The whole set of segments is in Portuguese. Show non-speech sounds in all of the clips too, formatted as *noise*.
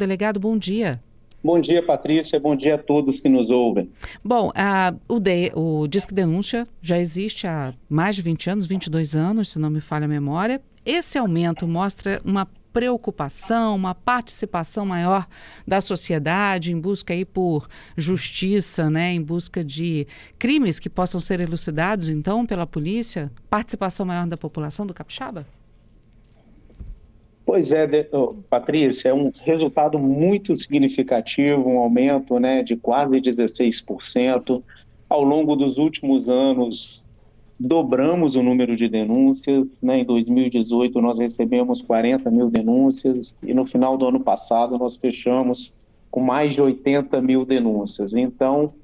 Delegado, bom dia. Bom dia, Patrícia. Bom dia a todos que nos ouvem. Bom, a, o, de, o Disque Denúncia já existe há mais de 20 anos, 22 anos, se não me falha a memória. Esse aumento mostra uma preocupação, uma participação maior da sociedade em busca aí por justiça, né, em busca de crimes que possam ser elucidados então pela polícia, participação maior da população do capixaba? Pois é, Patrícia, é um resultado muito significativo, um aumento né, de quase 16%. Ao longo dos últimos anos, dobramos o número de denúncias. Né? Em 2018, nós recebemos 40 mil denúncias e no final do ano passado, nós fechamos com mais de 80 mil denúncias. Então,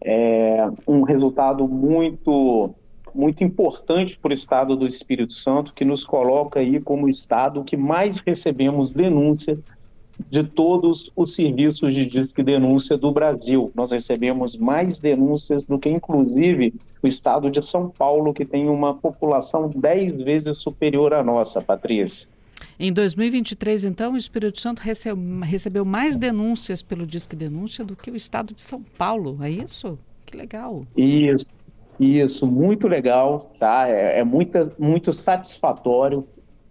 é um resultado muito muito importante para o Estado do Espírito Santo, que nos coloca aí como o Estado que mais recebemos denúncia de todos os serviços de disque denúncia do Brasil. Nós recebemos mais denúncias do que, inclusive, o Estado de São Paulo, que tem uma população dez vezes superior à nossa, Patrícia. Em 2023, então, o Espírito Santo recebeu mais denúncias pelo Disque Denúncia do que o Estado de São Paulo, é isso? Que legal. Isso, isso, muito legal, tá? É, é muita, muito satisfatório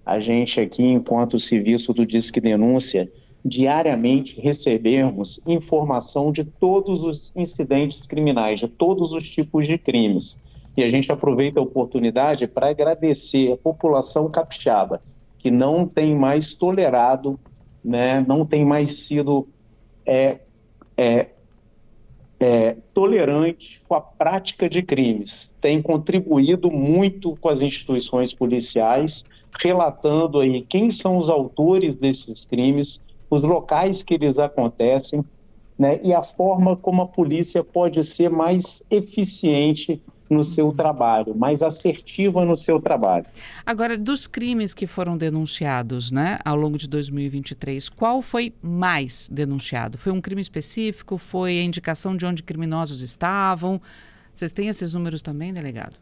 a gente aqui, enquanto serviço do Disque Denúncia, diariamente recebermos informação de todos os incidentes criminais, de todos os tipos de crimes. E a gente aproveita a oportunidade para agradecer a população capixaba, que não tem mais tolerado, né, não tem mais sido é, é, é, tolerante com a prática de crimes, tem contribuído muito com as instituições policiais, relatando aí quem são os autores desses crimes, os locais que eles acontecem, né, e a forma como a polícia pode ser mais eficiente no seu trabalho, mais assertiva no seu trabalho. Agora, dos crimes que foram denunciados né, ao longo de 2023, qual foi mais denunciado? Foi um crime específico? Foi a indicação de onde criminosos estavam? Vocês têm esses números também, delegado?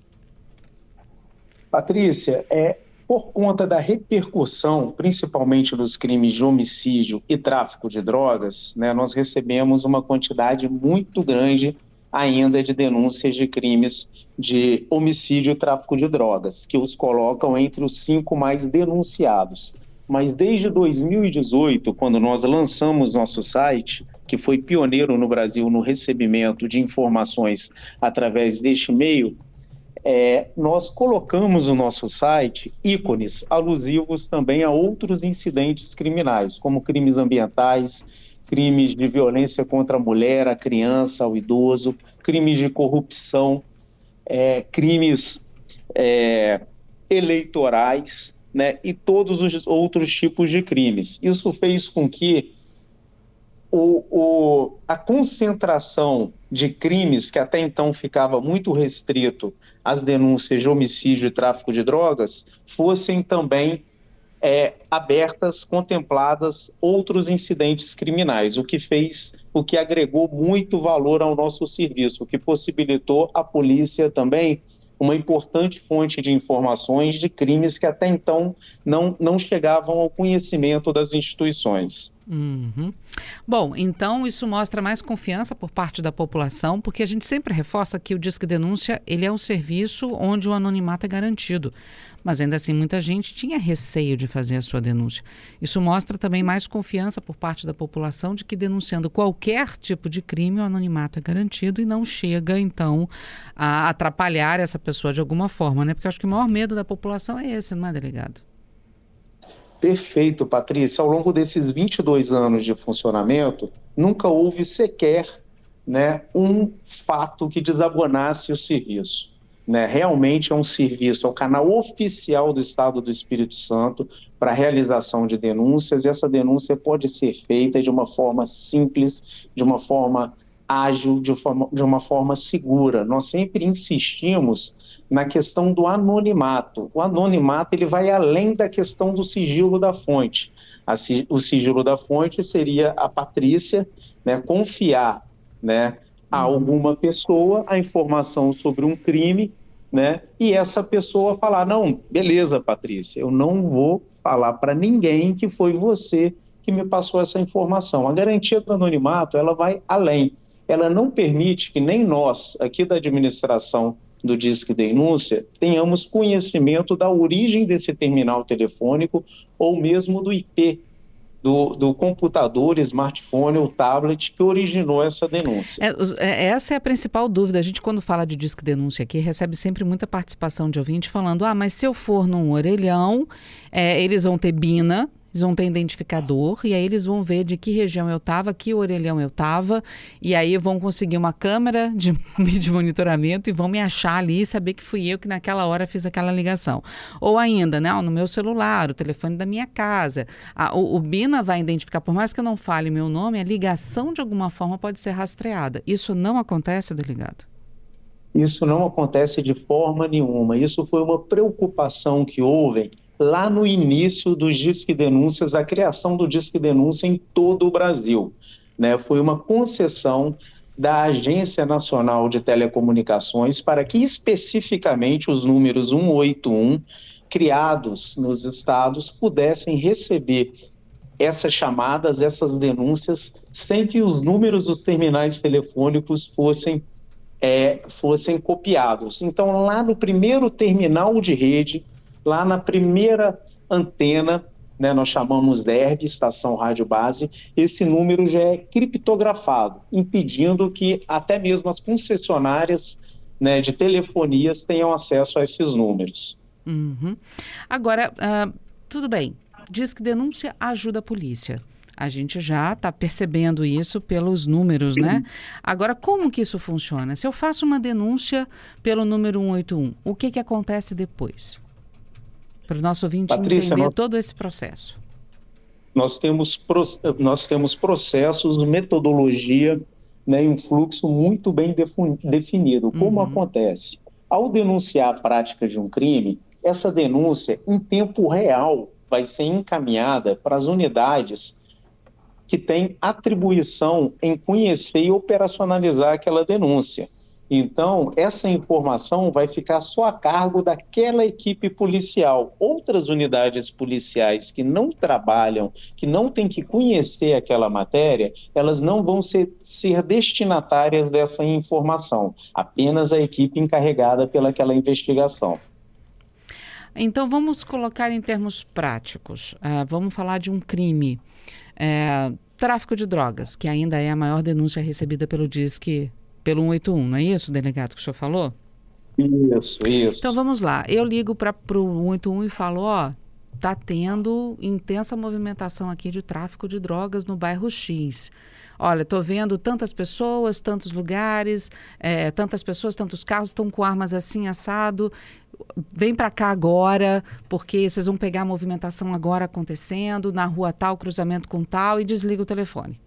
Patrícia, é, por conta da repercussão, principalmente dos crimes de homicídio e tráfico de drogas, né, nós recebemos uma quantidade muito grande ainda de denúncias de crimes de homicídio e tráfico de drogas, que os colocam entre os cinco mais denunciados. Mas desde 2018, quando nós lançamos nosso site, que foi pioneiro no Brasil no recebimento de informações através deste meio, é, nós colocamos no nosso site ícones alusivos também a outros incidentes criminais, como crimes ambientais, crimes de violência contra a mulher, a criança, o idoso, crimes de corrupção, é, crimes é, eleitorais, né, e todos os outros tipos de crimes. Isso fez com que o, o, a concentração de crimes, que até então ficava muito restrito às denúncias de homicídio e tráfico de drogas, fossem também é, abertas, contempladas outros incidentes criminais, o que fez, o que agregou muito valor ao nosso serviço, o que possibilitou a polícia também uma importante fonte de informações de crimes que até então não, não chegavam ao conhecimento das instituições. Uhum. Bom, então isso mostra mais confiança por parte da população, porque a gente sempre reforça que o Disque Denúncia ele é um serviço onde o anonimato é garantido. Mas ainda assim, muita gente tinha receio de fazer a sua denúncia. Isso mostra também mais confiança por parte da população de que denunciando qualquer tipo de crime, o anonimato é garantido e não chega, então, a atrapalhar essa pessoa de alguma forma, né? Porque acho que o maior medo da população é esse, não é, delegado? Perfeito, Patrícia. Ao longo desses 22 anos de funcionamento, nunca houve sequer né, um fato que desabonasse o serviço. Né? Realmente é um serviço, é o canal oficial do Estado do Espírito Santo para realização de denúncias, e essa denúncia pode ser feita de uma forma simples, de uma forma ágil, de, forma, de uma forma segura. Nós sempre insistimos na questão do anonimato. O anonimato ele vai além da questão do sigilo da fonte. A, o sigilo da fonte seria a Patrícia né, confiar né, a uhum. alguma pessoa a informação sobre um crime, né, e essa pessoa falar: não, beleza, Patrícia, eu não vou falar para ninguém que foi você que me passou essa informação. A garantia do anonimato, ela vai além. Ela não permite que nem nós, aqui da administração do Disque Denúncia, tenhamos conhecimento da origem desse terminal telefônico ou mesmo do IP do, do, computador, smartphone ou tablet que originou essa denúncia. É, é, essa é a principal dúvida. A gente, quando fala de disque denúncia aqui, recebe sempre muita participação de ouvinte falando: ah, mas se eu for num orelhão, é, eles vão ter BINA, eles vão ter identificador e aí eles vão ver de que região eu estava, que orelhão eu estava, e aí vão conseguir uma câmera de, *laughs* de monitoramento e vão me achar ali e saber que fui eu que naquela hora fiz aquela ligação. Ou ainda, né, no meu celular, o telefone da minha casa. A, o, o Bina vai identificar, por mais que eu não fale meu nome, a ligação de alguma forma pode ser rastreada. Isso não acontece, delegado? Isso não acontece de forma nenhuma. Isso foi uma preocupação que houve lá no início dos Disque Denúncias, a criação do Disque Denúncia em todo o Brasil. Né? Foi uma concessão da Agência Nacional de Telecomunicações para que especificamente os números 181 criados nos estados pudessem receber essas chamadas, essas denúncias, sem que os números dos terminais telefônicos fossem, é, fossem copiados. Então, lá no primeiro terminal de rede, lá na primeira antena, né, nós chamamos DERB, Estação Rádio Base, esse número já é criptografado, impedindo que até mesmo as concessionárias né, de telefonias tenham acesso a esses números. Uhum. Agora, uh, tudo bem, diz que denúncia ajuda a polícia. A gente já está percebendo isso pelos números, né? Agora, como que isso funciona? Se eu faço uma denúncia pelo número 181, o que, que acontece depois? Para o nosso ouvinte Patrícia, entender nós, todo esse processo. Nós temos, nós temos processos, metodologia né, um fluxo muito bem definido. Como uhum. acontece? Ao denunciar a prática de um crime, essa denúncia, em tempo real, vai ser encaminhada para as unidades que têm atribuição em conhecer e operacionalizar aquela denúncia. Então, essa informação vai ficar só a cargo daquela equipe policial. Outras unidades policiais que não trabalham, que não têm que conhecer aquela matéria, elas não vão ser, ser destinatárias dessa informação. Apenas a equipe encarregada pelaquela investigação. Então, vamos colocar em termos práticos. Uh, vamos falar de um crime. É, tráfico de drogas, que ainda é a maior denúncia recebida pelo DISC pelo 181, não é isso, delegado, que o senhor falou? Isso, isso. Então vamos lá. Eu ligo para o 181 e falo: ó, tá tendo intensa movimentação aqui de tráfico de drogas no bairro X. Olha, estou vendo tantas pessoas, tantos lugares, é, tantas pessoas, tantos carros estão com armas assim assado. Vem para cá agora, porque vocês vão pegar a movimentação agora acontecendo na rua tal, cruzamento com tal e desliga o telefone.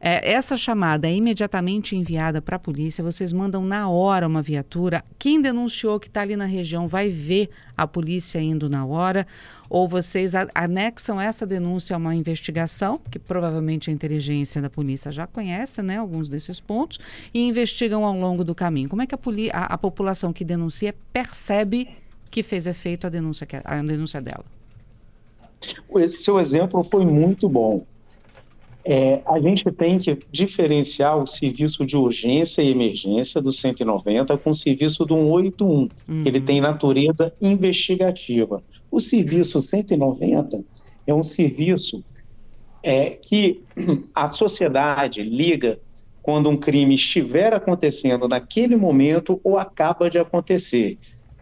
É, essa chamada é imediatamente enviada para a polícia, vocês mandam na hora uma viatura. Quem denunciou que está ali na região vai ver a polícia indo na hora, ou vocês anexam essa denúncia a uma investigação, que provavelmente a inteligência da polícia já conhece, né, alguns desses pontos, e investigam ao longo do caminho. Como é que a, a, a população que denuncia percebe que fez efeito a denúncia, a denúncia dela? Esse seu exemplo foi muito bom. É, a gente tem que diferenciar o serviço de urgência e emergência do 190 com o serviço do 181. Uhum. Ele tem natureza investigativa. O serviço 190 é um serviço é, que a sociedade liga quando um crime estiver acontecendo naquele momento ou acaba de acontecer.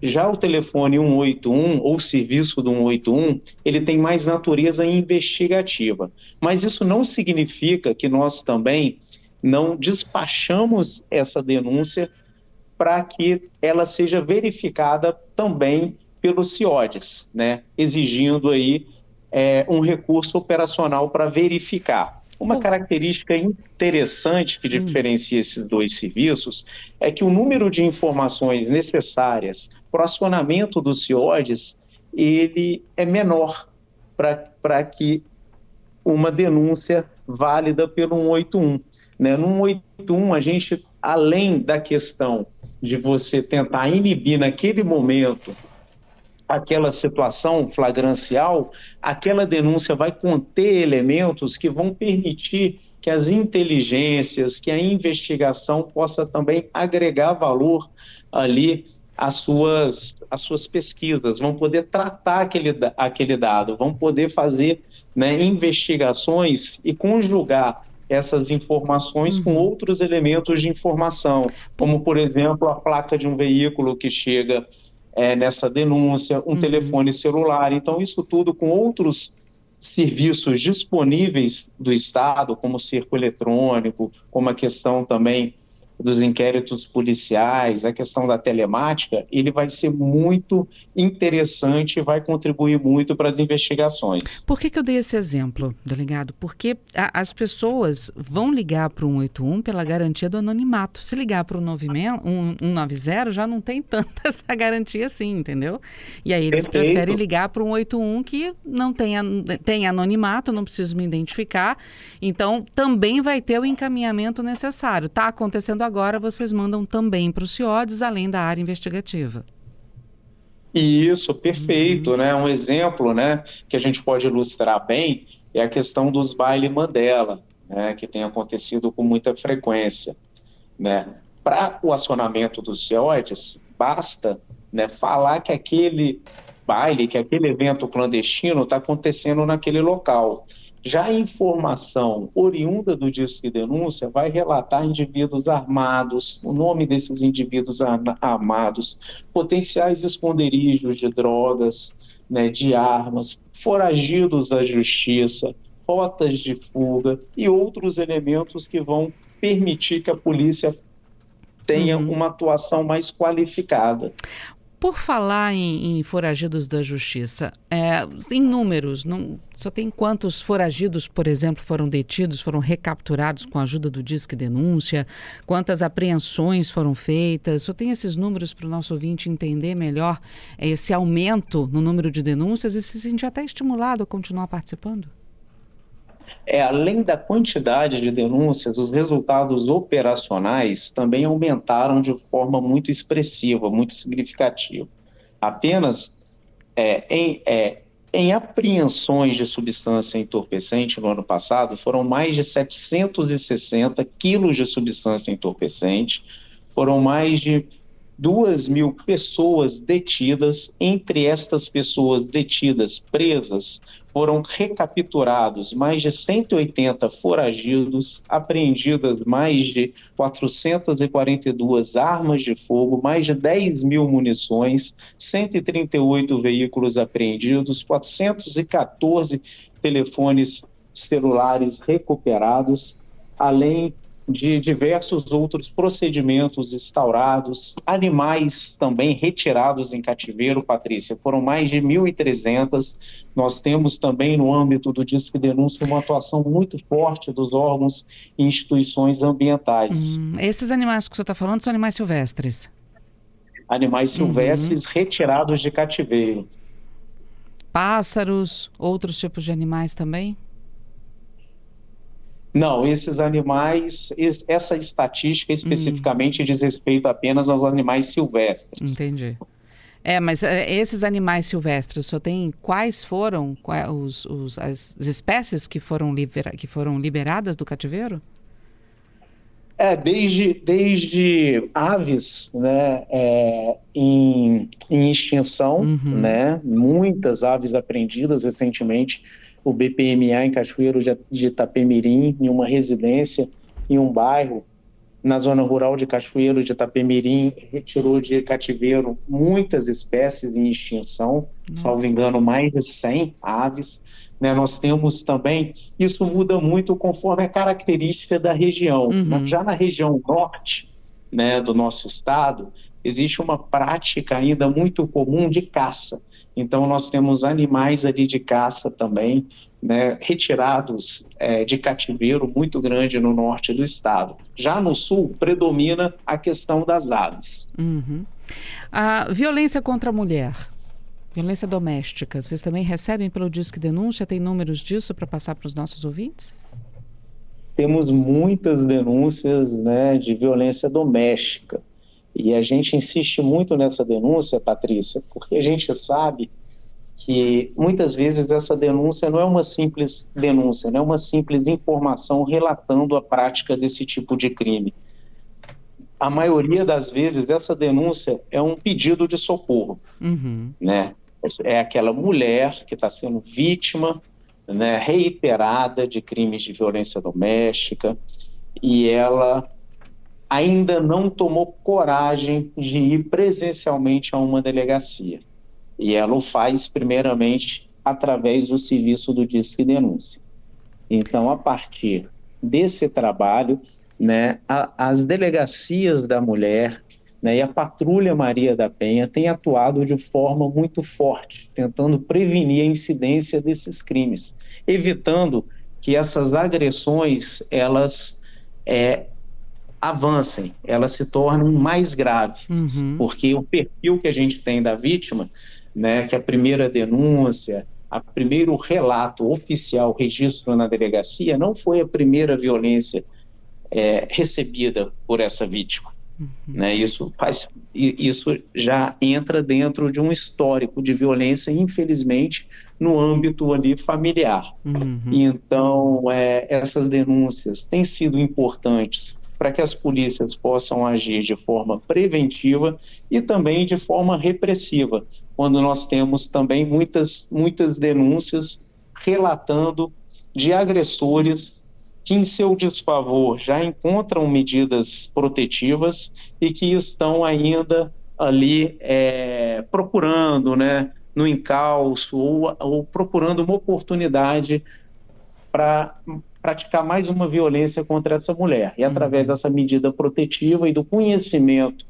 Já o telefone 181 ou o serviço do 181, ele tem mais natureza investigativa. Mas isso não significa que nós também não despachamos essa denúncia para que ela seja verificada também pelo CIODES, né? exigindo aí é, um recurso operacional para verificar. Uma característica interessante que hum. diferencia esses dois serviços é que o número de informações necessárias para o acionamento dos CIODES ele é menor para que uma denúncia válida pelo 181. Né? No 181, a gente, além da questão de você tentar inibir naquele momento aquela situação flagrancial, aquela denúncia vai conter elementos que vão permitir que as inteligências, que a investigação possa também agregar valor ali às suas, às suas pesquisas, vão poder tratar aquele, aquele dado, vão poder fazer né, investigações e conjugar essas informações uhum. com outros elementos de informação, como, por exemplo, a placa de um veículo que chega é, nessa denúncia, um uhum. telefone celular. Então, isso tudo com outros serviços disponíveis do Estado, como o cerco eletrônico, como a questão também dos inquéritos policiais, a questão da telemática, ele vai ser muito interessante e vai contribuir muito para as investigações. Por que, que eu dei esse exemplo, delegado? Porque a, as pessoas vão ligar para o 181 pela garantia do anonimato. Se ligar para o 190, já não tem tanta *laughs* essa garantia assim, entendeu? E aí eles Perfeito. preferem ligar para o 181 que não tem, tem anonimato, não preciso me identificar. Então, também vai ter o encaminhamento necessário. Está acontecendo agora vocês mandam também para o CIODES, além da área investigativa. Isso, perfeito, uhum. né? Um exemplo, né, que a gente pode ilustrar bem é a questão dos baile Mandela, né, que tem acontecido com muita frequência, né? Para o acionamento dos CIODES, basta, né, falar que aquele baile, que aquele evento clandestino está acontecendo naquele local. Já a informação oriunda do disco de denúncia vai relatar indivíduos armados, o nome desses indivíduos armados, potenciais esconderijos de drogas, né, de armas, foragidos da justiça, rotas de fuga e outros elementos que vão permitir que a polícia tenha uhum. uma atuação mais qualificada. Por falar em, em foragidos da justiça, é, em números, não, só tem quantos foragidos, por exemplo, foram detidos, foram recapturados com a ajuda do Disque Denúncia, quantas apreensões foram feitas, só tem esses números para o nosso ouvinte entender melhor esse aumento no número de denúncias e se sentir até estimulado a continuar participando? É, além da quantidade de denúncias, os resultados operacionais também aumentaram de forma muito expressiva, muito significativa. Apenas é, em, é, em apreensões de substância entorpecente no ano passado, foram mais de 760 quilos de substância entorpecente, foram mais de duas mil pessoas detidas. Entre estas pessoas detidas, presas, foram recapturados mais de 180 foragidos, apreendidas mais de 442 armas de fogo, mais de 10 mil munições, 138 veículos apreendidos, 414 telefones celulares recuperados, além de diversos outros procedimentos instaurados, animais também retirados em cativeiro, Patrícia, foram mais de 1.300. Nós temos também no âmbito do Disque Denúncia uma atuação muito forte dos órgãos e instituições ambientais. Hum, esses animais que o senhor está falando são animais silvestres? Animais uhum. silvestres uhum. retirados de cativeiro. Pássaros, outros tipos de animais também? Não, esses animais, essa estatística especificamente hum. diz respeito apenas aos animais silvestres. Entendi. É, mas é, esses animais silvestres, só tem quais foram quais, os, os, as espécies que foram, libera, que foram liberadas do cativeiro? É, desde, desde aves né, é, em, em extinção, uhum. né, muitas aves apreendidas recentemente o BPMA em Cachoeiro de Itapemirim, em uma residência, em um bairro, na zona rural de Cachoeiro de Itapemirim, retirou de cativeiro muitas espécies em extinção, salvo engano, mais de 100 aves. Né, nós temos também, isso muda muito conforme a característica da região. Uhum. Já na região norte né, do nosso estado, existe uma prática ainda muito comum de caça. Então, nós temos animais ali de caça também, né, retirados é, de cativeiro muito grande no norte do estado. Já no sul, predomina a questão das aves. Uhum. A violência contra a mulher, violência doméstica, vocês também recebem pelo Disque Denúncia? Tem números disso para passar para os nossos ouvintes? Temos muitas denúncias né, de violência doméstica E a gente insiste muito nessa denúncia, Patrícia, porque a gente sabe que muitas vezes essa denúncia não é uma simples denúncia, não é uma simples informação relatando a prática desse tipo de crime. A maioria das vezes essa denúncia é um pedido de socorro, uhum. né? É aquela mulher que está sendo vítima, né, reiterada de crimes de violência doméstica e ela ainda não tomou coragem de ir presencialmente a uma delegacia. E ela o faz, primeiramente, através do serviço do Disque Denúncia. Então, a partir desse trabalho, né, a, as delegacias da mulher né, e a Patrulha Maria da Penha têm atuado de forma muito forte, tentando prevenir a incidência desses crimes, evitando que essas agressões elas é, avancem, elas se tornem mais graves, uhum. porque o perfil que a gente tem da vítima né, que a primeira denúncia, a primeiro relato oficial, registro na delegacia, não foi a primeira violência é, recebida por essa vítima. Uhum. Né, isso, faz, isso já entra dentro de um histórico de violência, infelizmente, no âmbito ali familiar. Uhum. Então, é, essas denúncias têm sido importantes para que as polícias possam agir de forma preventiva e também de forma repressiva, quando nós temos também muitas, muitas denúncias relatando de agressores que, em seu desfavor, já encontram medidas protetivas e que estão ainda ali é, procurando, né, no encalço ou, ou procurando uma oportunidade para praticar mais uma violência contra essa mulher. E através uhum. dessa medida protetiva e do conhecimento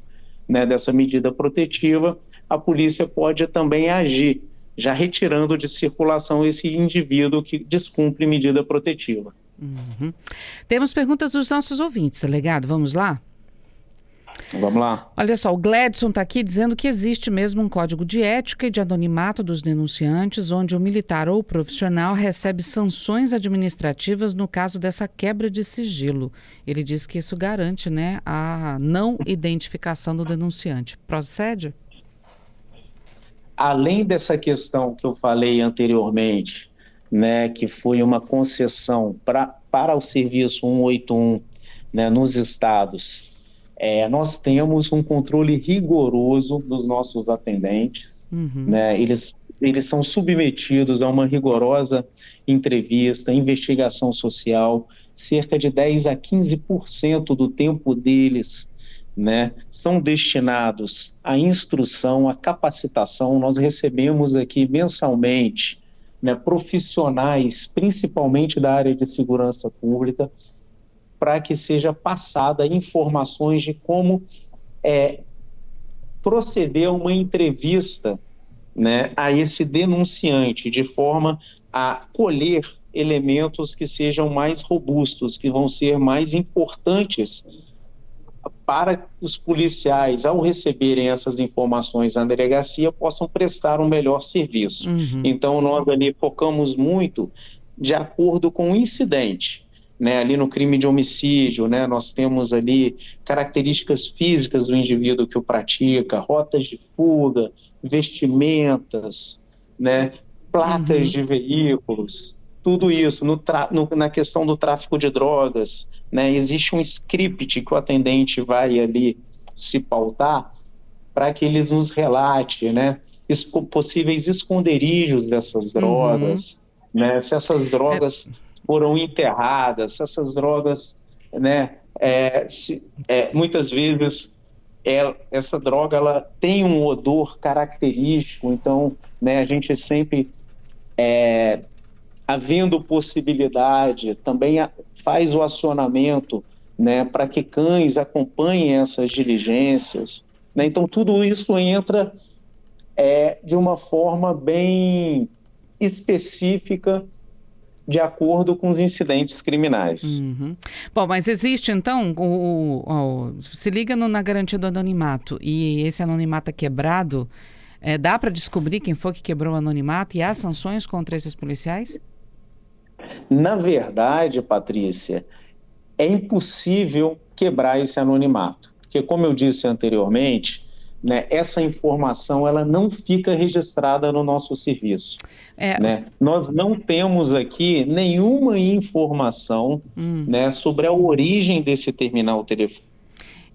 né, dessa medida protetiva, a polícia pode também agir, já retirando de circulação esse indivíduo que descumpre medida protetiva. Uhum. Temos perguntas dos nossos ouvintes, delegado. Vamos lá? Vamos lá. Olha só, o Gladson está aqui dizendo que existe mesmo um código de ética e de anonimato dos denunciantes, onde o militar ou o profissional recebe sanções administrativas no caso dessa quebra de sigilo. Ele diz que isso garante né, a não identificação do denunciante. Procede? Além dessa questão que eu falei anteriormente, né, que foi uma concessão pra, para o serviço 181 né, nos estados é, nós temos um controle rigoroso dos nossos atendentes, uhum. né? Eles eles são submetidos a uma rigorosa entrevista, investigação social, cerca de 10 a 15% do tempo deles né, são destinados à instrução, à capacitação. Nós recebemos aqui mensalmente né, profissionais, principalmente da área de segurança pública, para que seja passada informações de como é, proceder a uma entrevista né, a esse denunciante, de forma a colher elementos que sejam mais robustos, que vão ser mais importantes para os policiais, ao receberem essas informações na delegacia, possam prestar um melhor serviço. Uhum. Então, nós ali focamos muito de acordo com o incidente. Né, ali no crime de homicídio, né, nós temos ali características físicas do indivíduo que o pratica, rotas de fuga, vestimentas, né, placas uhum. de veículos, tudo isso. No no, na questão do tráfico de drogas, né, existe um script que o atendente vai ali se pautar para que eles nos relate, né, possíveis esconderijos dessas uhum. drogas, uhum. se essas drogas é foram enterradas, essas drogas, né, é, se, é, muitas vezes é, essa droga ela tem um odor característico, então né, a gente sempre, é, havendo possibilidade, também faz o acionamento né, para que cães acompanhem essas diligências. Né, então tudo isso entra é, de uma forma bem específica de acordo com os incidentes criminais. Uhum. Bom, mas existe então, o, o, o se liga no, na garantia do anonimato e esse anonimato é quebrado, é, dá para descobrir quem foi que quebrou o anonimato e há sanções contra esses policiais? Na verdade, Patrícia, é impossível quebrar esse anonimato, porque como eu disse anteriormente, né, essa informação ela não fica registrada no nosso serviço. É... Né? Nós não temos aqui nenhuma informação hum. né, sobre a origem desse terminal telefônico.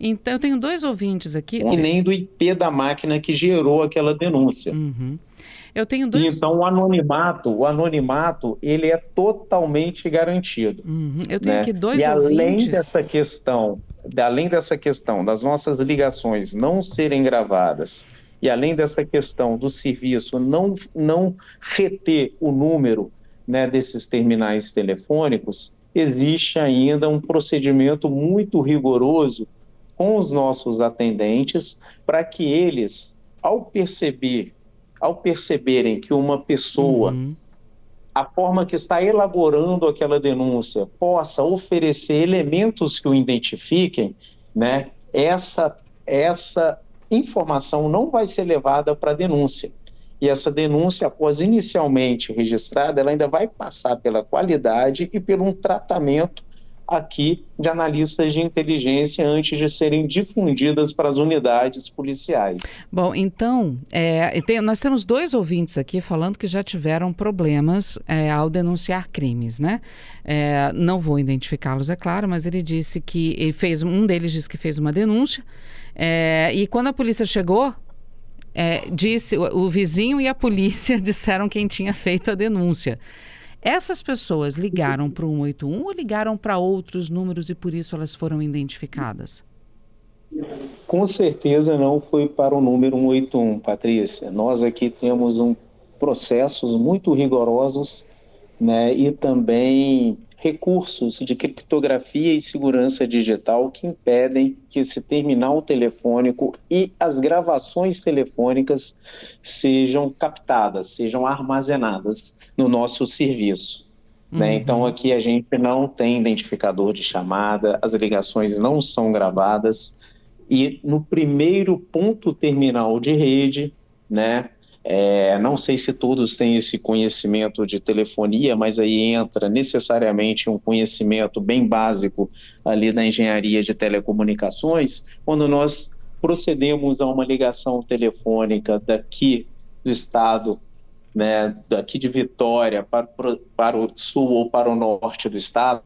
Então, eu tenho dois ouvintes aqui. E nem do IP da máquina que gerou aquela denúncia. Uhum. Eu tenho dois... Então, o anonimato, o anonimato, ele é totalmente garantido. Uhum. Eu tenho né? aqui dois e ouvintes... além dessa questão, além dessa questão das nossas ligações não serem gravadas, e além dessa questão do serviço não, não reter o número né, desses terminais telefônicos, existe ainda um procedimento muito rigoroso com os nossos atendentes para que eles, ao perceber ao perceberem que uma pessoa, uhum. a forma que está elaborando aquela denúncia, possa oferecer elementos que o identifiquem, né, essa, essa informação não vai ser levada para denúncia. E essa denúncia, após inicialmente registrada, ela ainda vai passar pela qualidade e por um tratamento aqui de analistas de inteligência antes de serem difundidas para as unidades policiais. Bom, então, é, tem, nós temos dois ouvintes aqui falando que já tiveram problemas é, ao denunciar crimes, né? É, não vou identificá-los, é claro, mas ele disse que ele fez, um deles disse que fez uma denúncia é, e quando a polícia chegou, é, disse o, o vizinho e a polícia *laughs* disseram quem tinha feito a denúncia. Essas pessoas ligaram para o 181 ou ligaram para outros números e por isso elas foram identificadas? Com certeza não foi para o número 181, Patrícia. Nós aqui temos um, processos muito rigorosos né, e também recursos de criptografia e segurança digital que impedem que esse terminal telefônico e as gravações telefônicas sejam captadas, sejam armazenadas no nosso serviço. Né? Uhum. Né? Então, aqui a gente não tem identificador de chamada, as ligações não são gravadas, e no primeiro ponto terminal de rede, né, é, não sei se todos têm esse conhecimento de telefonia, mas aí entra necessariamente um conhecimento bem básico ali da engenharia de telecomunicações, quando nós procedemos a uma ligação telefônica daqui do estado, né, daqui de Vitória para, para o sul ou para o norte do estado,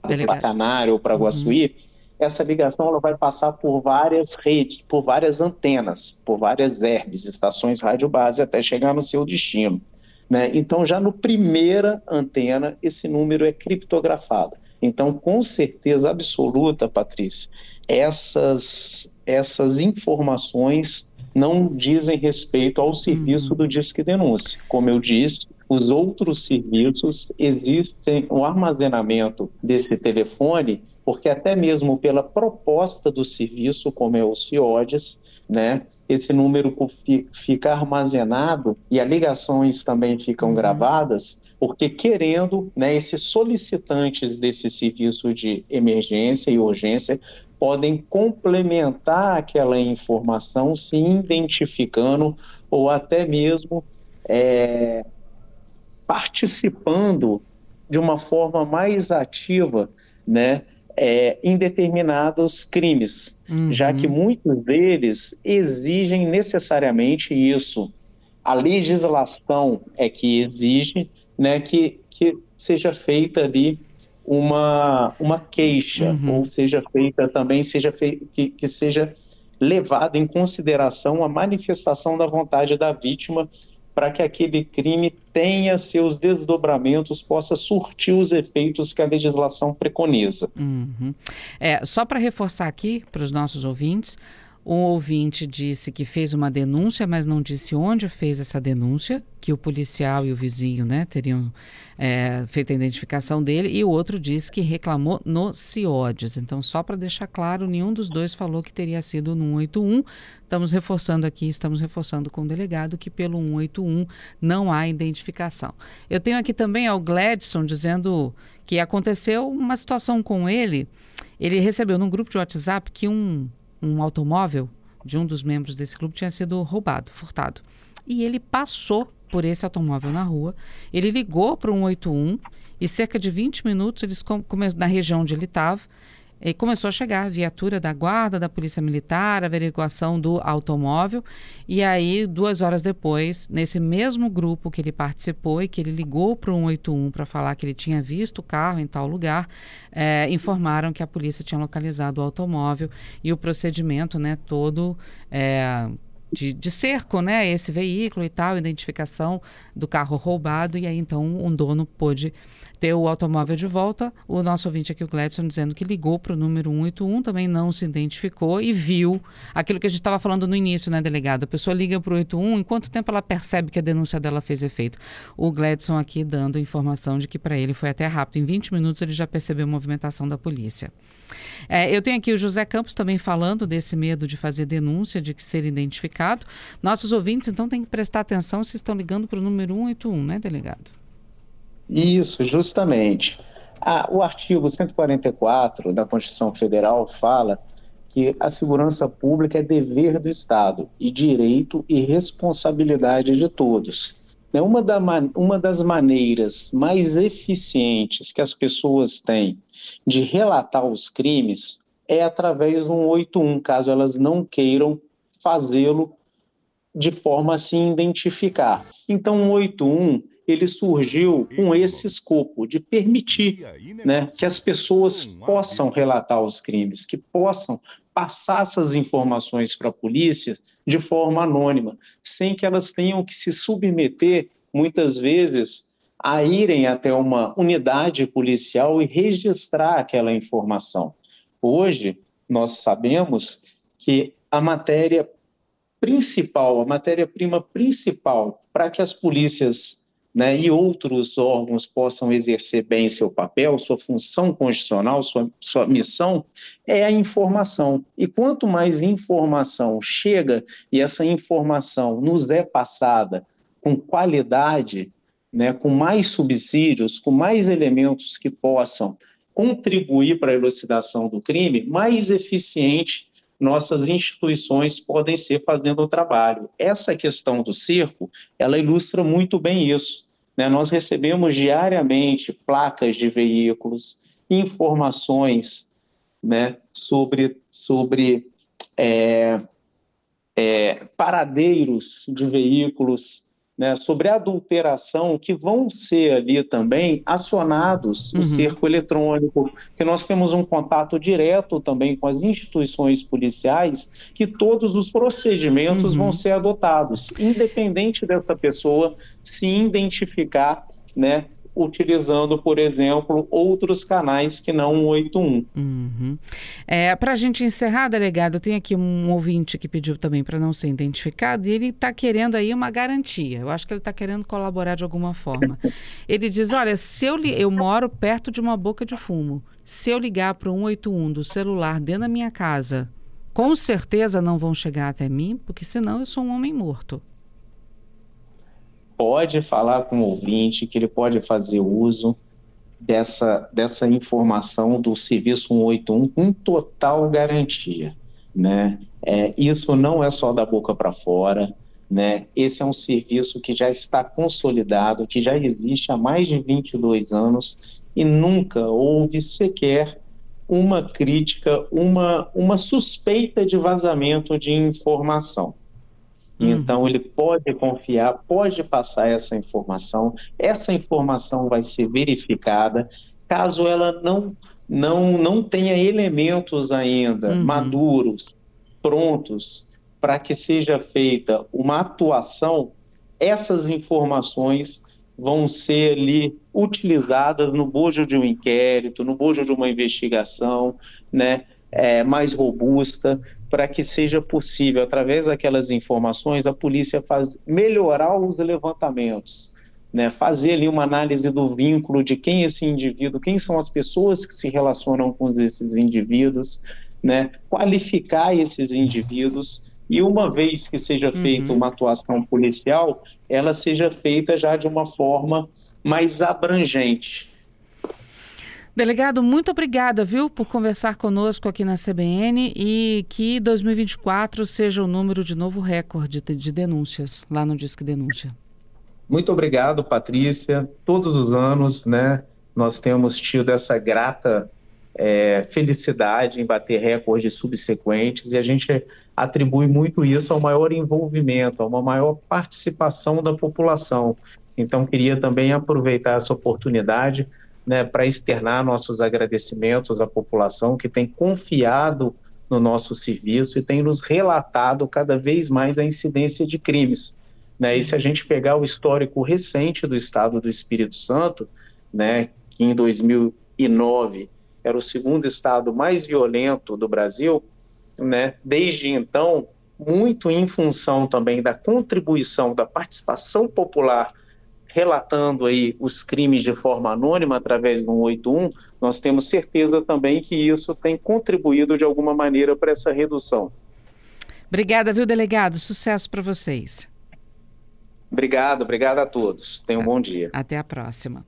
para Canário ou para Guaçuí, uhum essa ligação ela vai passar por várias redes, por várias antenas, por várias herbes, estações rádio base, até chegar no seu destino. Né? Então, já no primeira antena, esse número é criptografado. Então, com certeza absoluta, Patrícia, essas, essas informações não dizem respeito ao serviço uhum. do Disque Denúncia. Como eu disse, os outros serviços existem o armazenamento desse telefone porque até mesmo pela proposta do serviço, como é o CIODES, né, esse número fica armazenado e as ligações também ficam uhum. gravadas, porque querendo, né, esses solicitantes desse serviço de emergência e urgência podem complementar aquela informação se identificando ou até mesmo é, participando de uma forma mais ativa, né, é, em determinados crimes, uhum. já que muitos deles exigem necessariamente isso. A legislação é que exige né, que, que seja feita ali uma, uma queixa, uhum. ou seja feita também, seja fei que, que seja levada em consideração a manifestação da vontade da vítima para que aquele crime tenha seus desdobramentos, possa surtir os efeitos que a legislação preconiza. Uhum. É, só para reforçar aqui para os nossos ouvintes, um ouvinte disse que fez uma denúncia, mas não disse onde fez essa denúncia, que o policial e o vizinho né, teriam é, feito a identificação dele, e o outro disse que reclamou no CIODES. Então, só para deixar claro, nenhum dos dois falou que teria sido no 181. Estamos reforçando aqui, estamos reforçando com o delegado que pelo 181 não há identificação. Eu tenho aqui também ao Gladson dizendo que aconteceu uma situação com ele. Ele recebeu num grupo de WhatsApp que um um automóvel de um dos membros desse clube tinha sido roubado, furtado. E ele passou por esse automóvel na rua, ele ligou para o 181 e cerca de 20 minutos eles na região onde ele estava, e começou a chegar a viatura da guarda, da polícia militar, a averiguação do automóvel. E aí, duas horas depois, nesse mesmo grupo que ele participou e que ele ligou para o 181 para falar que ele tinha visto o carro em tal lugar, é, informaram que a polícia tinha localizado o automóvel e o procedimento né, todo. É, de, de, cerco, né, esse veículo e tal, identificação do carro roubado, e aí então um dono pôde ter o automóvel de volta. O nosso ouvinte aqui, o Gladson, dizendo que ligou para o número 181, também não se identificou e viu aquilo que a gente estava falando no início, né, delegado? A pessoa liga para o 81, em quanto tempo ela percebe que a denúncia dela fez efeito? O Gladson aqui dando informação de que para ele foi até rápido. Em 20 minutos ele já percebeu a movimentação da polícia. É, eu tenho aqui o José Campos também falando desse medo de fazer denúncia, de ser identificado. Nossos ouvintes, então, têm que prestar atenção se estão ligando para o número 181, né, delegado? Isso, justamente. Ah, o artigo 144 da Constituição Federal fala que a segurança pública é dever do Estado e direito e responsabilidade de todos. Né, uma, da, uma das maneiras mais eficientes que as pessoas têm de relatar os crimes é através do 181, caso elas não queiram fazê-lo de forma a se identificar. Então, o 181 ele surgiu com esse escopo de permitir né, que as pessoas possam relatar os crimes, que possam passar essas informações para a polícia de forma anônima, sem que elas tenham que se submeter, muitas vezes, a irem até uma unidade policial e registrar aquela informação. Hoje, nós sabemos que a matéria principal, a matéria-prima principal para que as polícias né, e outros órgãos possam exercer bem seu papel, sua função constitucional, sua, sua missão, é a informação. E quanto mais informação chega e essa informação nos é passada com qualidade, né, com mais subsídios, com mais elementos que possam contribuir para a elucidação do crime, mais eficiente nossas instituições podem ser fazendo o trabalho. Essa questão do circo, ela ilustra muito bem isso. Né? Nós recebemos diariamente placas de veículos, informações né, sobre, sobre é, é, paradeiros de veículos, né, sobre adulteração, que vão ser ali também acionados uhum. o cerco eletrônico, que nós temos um contato direto também com as instituições policiais, que todos os procedimentos uhum. vão ser adotados, independente dessa pessoa se identificar né, utilizando, por exemplo, outros canais que não o 81. Uhum. É, para a gente encerrar, delegado, tem aqui um ouvinte que pediu também para não ser identificado e ele está querendo aí uma garantia. Eu acho que ele está querendo colaborar de alguma forma. *laughs* ele diz: olha, se eu, eu moro perto de uma boca de fumo, se eu ligar para o 181 do celular dentro da minha casa, com certeza não vão chegar até mim, porque senão eu sou um homem morto pode falar com o ouvinte, que ele pode fazer uso dessa, dessa informação do serviço 181 com total garantia. Né? É, isso não é só da boca para fora. Né? Esse é um serviço que já está consolidado, que já existe há mais de 22 anos e nunca houve sequer uma crítica, uma, uma suspeita de vazamento de informação. Uhum. Então, ele pode confiar, pode passar essa informação, essa informação vai ser verificada. Caso ela não, não, não tenha elementos ainda uhum. maduros, prontos, para que seja feita uma atuação, essas informações vão ser ali utilizadas no bojo de um inquérito, no bojo de uma investigação, né, é, mais robusta, para que seja possível, através daquelas informações, a polícia faz, melhorar os levantamentos, né? fazer ali uma análise do vínculo de quem é esse indivíduo, quem são as pessoas que se relacionam com esses indivíduos, né? qualificar esses indivíduos e uma vez que seja feita uhum. uma atuação policial, ela seja feita já de uma forma mais abrangente, Delegado, muito obrigada, viu, por conversar conosco aqui na CBN e que 2024 seja o número de novo recorde de, de denúncias lá no Disque Denúncia. Muito obrigado, Patrícia. Todos os anos, né, nós temos tido essa grata é, felicidade em bater recordes subsequentes e a gente atribui muito isso ao maior envolvimento, a uma maior participação da população. Então, queria também aproveitar essa oportunidade né, para externar nossos agradecimentos à população que tem confiado no nosso serviço e tem nos relatado cada vez mais a incidência de crimes. Né? E se a gente pegar o histórico recente do Estado do Espírito Santo, né, que em 2009 era o segundo estado mais violento do Brasil, né? Desde então, muito em função também da contribuição da participação popular relatando aí os crimes de forma anônima através do 181, nós temos certeza também que isso tem contribuído de alguma maneira para essa redução. Obrigada, viu, delegado? Sucesso para vocês. Obrigado, obrigado a todos. Tenham um bom dia. Até a próxima.